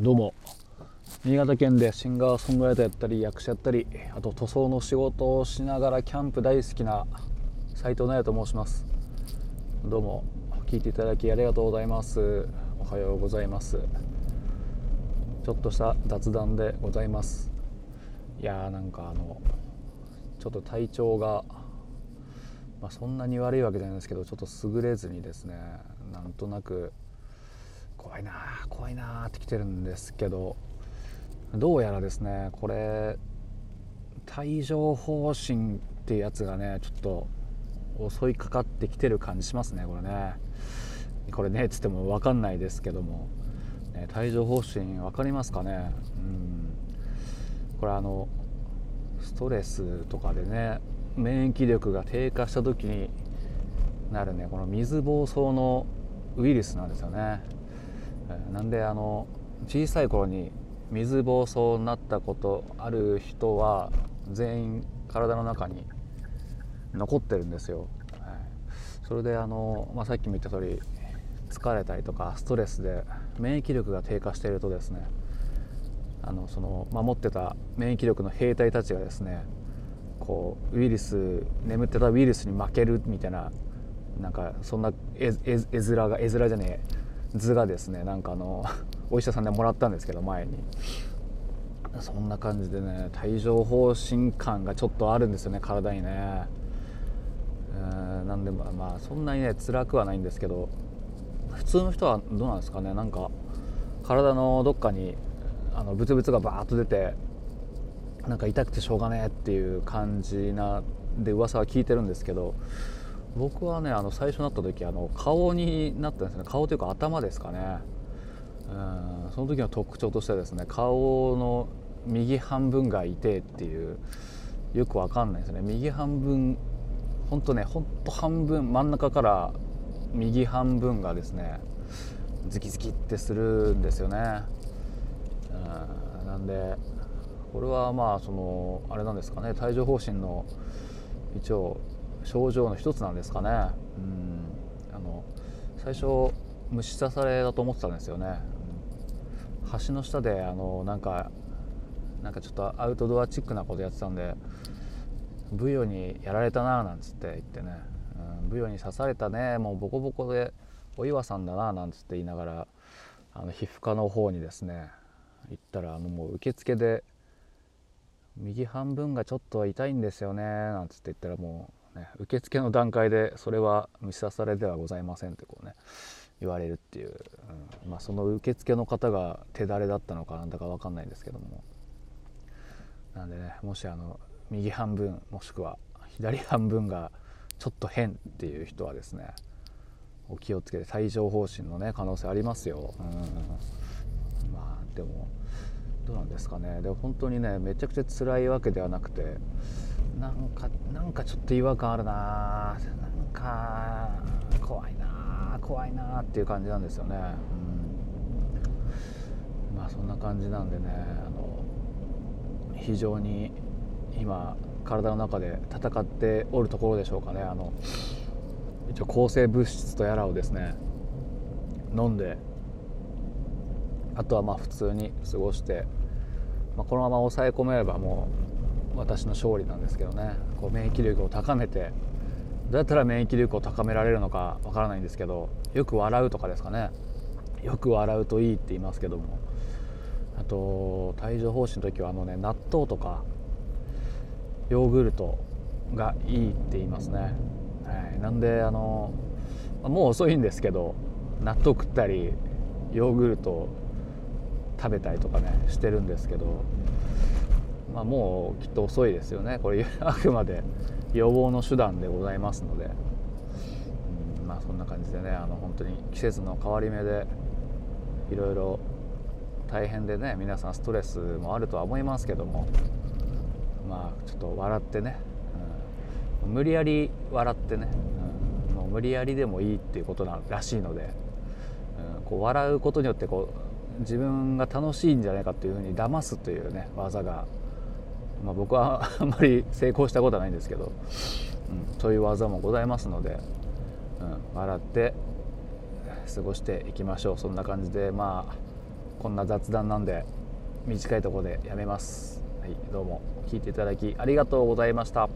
どうも。新潟県でシンガーソングライターやったり役者やったりあと塗装の仕事をしながらキャンプ大好きな斉藤奈也と申します。どうも。聞いていただきありがとうございます。おはようございます。ちょっとした雑談でございます。いやーなんかあのちょっと体調がまあ、そんなに悪いわけじゃないんですけどちょっと優れずにですねなんとなく怖いな怖いなってきてるんですけどどうやらですねこれ帯状疱疹っていうやつがねちょっと襲いかかってきてる感じしますねこれね。これねっつっても分かんないですけども、ね、帯状疱疹分かりますかね？うん。これあのストレスとかでね免疫力が低下した時になるねこの水疱瘡のウイルスなんですよね。なんであの小さい頃に水疱瘡になったことある人は全員体の中に残ってるんですよ、はい、それであの、まあ、さっきも言った通り疲れたりとかストレスで免疫力が低下しているとですねあのその守ってた免疫力の兵隊たちがですねこうウイルス眠ってたウイルスに負けるみたいななんかそんな絵面が絵面じゃねえ。図がですねなんかあの お医者さんでもらったんですけど前に。そんな感じでね帯状疱疹感がちょっとあるんですよね体にね。うんなんでまあそんなにね辛くはないんですけど普通の人はどうなんですかねなんか体のどっかにあのブツブツがバーッと出てなんか痛くてしょうがねえっていう感じなで噂は聞いてるんですけど僕はねあの最初なった時あの顔になったんですね。顔というか頭ですかね。うんその時の特徴としてはですね顔の右半分が痛いっていうよくわかんないですね。右半分ほんとねほんと半分真ん中から右半分がですねズキズキってするんですよね。うんなんでこれはまあそのあれなんですかね。帯状疱疹の一応症状の一つなんですかね。うん。あの最初虫刺されだと思ってたんですよね、橋の下であのなんかなんかちょっとアウトドアチックなことやってたんでブヨにやられたななんつって言ってね、うん、ブヨに刺されたねもうボコボコでお岩さんだななんつって言いながらあの皮膚科の方にですね行ったらあのもう受付で右半分がちょっと痛いんですよねなんつって言ったらもうね、受付の段階でそれは虫刺されではございませんってこうね言われるっていう、うんまあ、その受付の方が手だれだったのかなんだか分かんないんですけども。なんでねもしあの右半分もしくは左半分がちょっと変っていう人はですねお気をつけて帯状疱疹のね可能性ありますよ、うん、まあでもどうなんですかね。でも本当にねめちゃくちゃ辛いわけではなくてなんかなんかちょっと違和感あるな。なんか怖いな。怖いなっていう感じなんですよね、うん、まあそんな感じなんでねあの非常に今体の中で戦っておるところでしょうかね。あの一応抗生物質とやらをですね飲んであとはまあ普通に過ごして、まあ、このまま抑え込めればもう私の勝利なんですけどね。こう免疫力を高めてどうやったら免疫力を高められるのかわからないんですけどよく笑うとかですかね。よく笑うといいって言いますけども。あと帯状疱疹の時はあのね納豆とかヨーグルトがいいって言いますね、はい、なんであのもう遅いんですけど納豆食ったりヨーグルト食べたりとかねしてるんですけどまあ、もうきっと遅いですよね。これあくまで。予防の手段でございますので、うん、まあそんな感じでねあの本当に季節の変わり目でいろいろ大変でね皆さんストレスもあるとは思いますけども。まあちょっと笑ってね、うん、無理やり笑ってね、うん、もう無理やりでもいいっていうことならしいので、うん、こう笑うことによってこう自分が楽しいんじゃないかっていうふうに騙すというね技がまあ、僕は あんまり成功したことはないんですけど、うん、そういう技もございますので、うん、笑って過ごしていきましょう。そんな感じでまあこんな雑談なんで短いところでやめます。はいどうも。聞いていただきありがとうございました。